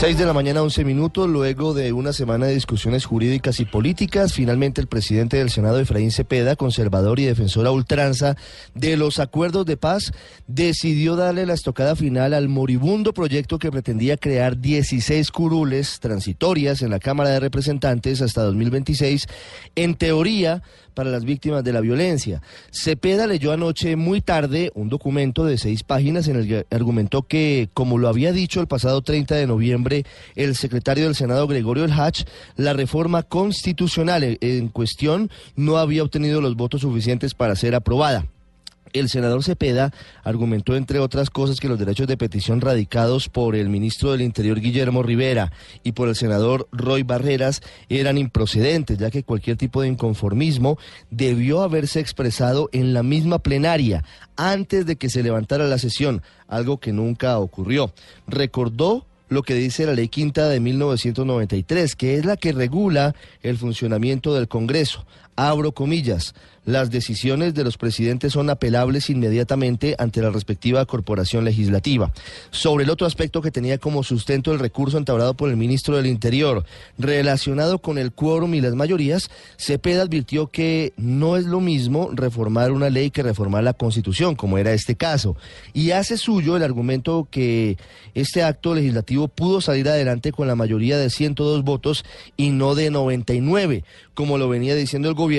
6 de la mañana, 11 minutos, luego de una semana de discusiones jurídicas y políticas, finalmente el presidente del Senado, Efraín Cepeda, conservador y defensor a ultranza de los acuerdos de paz, decidió darle la estocada final al moribundo proyecto que pretendía crear 16 curules transitorias en la Cámara de Representantes hasta 2026, en teoría para las víctimas de la violencia. Cepeda leyó anoche muy tarde un documento de seis páginas en el que argumentó que, como lo había dicho el pasado 30 de noviembre el secretario del Senado Gregorio El Hach, la reforma constitucional en cuestión no había obtenido los votos suficientes para ser aprobada. El senador Cepeda argumentó, entre otras cosas, que los derechos de petición radicados por el ministro del Interior Guillermo Rivera y por el senador Roy Barreras eran improcedentes, ya que cualquier tipo de inconformismo debió haberse expresado en la misma plenaria antes de que se levantara la sesión, algo que nunca ocurrió. Recordó lo que dice la Ley Quinta de 1993, que es la que regula el funcionamiento del Congreso. Abro comillas, las decisiones de los presidentes son apelables inmediatamente ante la respectiva corporación legislativa. Sobre el otro aspecto que tenía como sustento el recurso entablado por el ministro del Interior, relacionado con el quórum y las mayorías, Cepeda advirtió que no es lo mismo reformar una ley que reformar la Constitución, como era este caso, y hace suyo el argumento que este acto legislativo pudo salir adelante con la mayoría de 102 votos y no de 99, como lo venía diciendo el gobierno,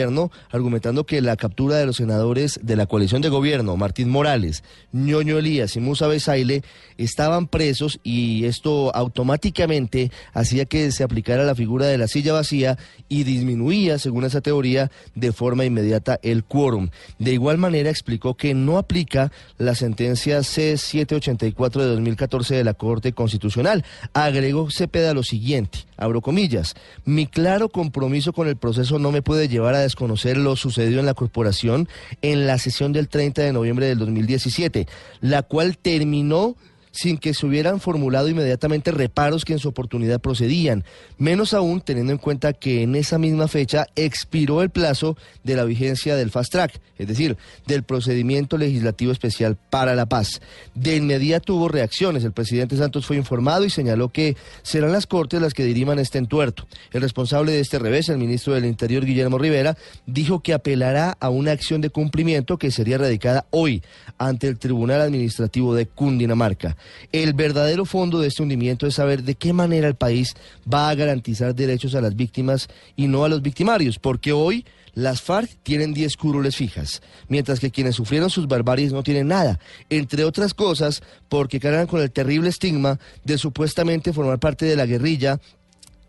argumentando que la captura de los senadores de la coalición de gobierno, Martín Morales, Ñoño Elías y Musa Besaile, estaban presos y esto automáticamente hacía que se aplicara la figura de la silla vacía y disminuía, según esa teoría, de forma inmediata el quórum. De igual manera explicó que no aplica la sentencia C784 de 2014 de la Corte Constitucional. Agregó Cepeda lo siguiente, abro comillas, mi claro compromiso con el proceso no me puede llevar desconocer lo sucedido en la corporación en la sesión del 30 de noviembre del 2017, la cual terminó sin que se hubieran formulado inmediatamente reparos que en su oportunidad procedían, menos aún teniendo en cuenta que en esa misma fecha expiró el plazo de la vigencia del fast track, es decir, del procedimiento legislativo especial para la paz. De inmediato hubo reacciones, el presidente Santos fue informado y señaló que serán las Cortes las que diriman este entuerto. El responsable de este revés, el ministro del Interior Guillermo Rivera, dijo que apelará a una acción de cumplimiento que sería radicada hoy ante el Tribunal Administrativo de Cundinamarca. El verdadero fondo de este hundimiento es saber de qué manera el país va a garantizar derechos a las víctimas y no a los victimarios, porque hoy las FARC tienen 10 curules fijas, mientras que quienes sufrieron sus barbaries no tienen nada, entre otras cosas porque cargan con el terrible estigma de supuestamente formar parte de la guerrilla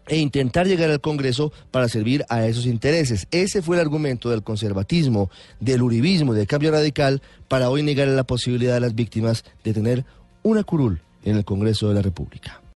e intentar llegar al Congreso para servir a esos intereses. Ese fue el argumento del conservatismo, del uribismo, del cambio radical para hoy negar la posibilidad a las víctimas de tener una curul en el Congreso de la República.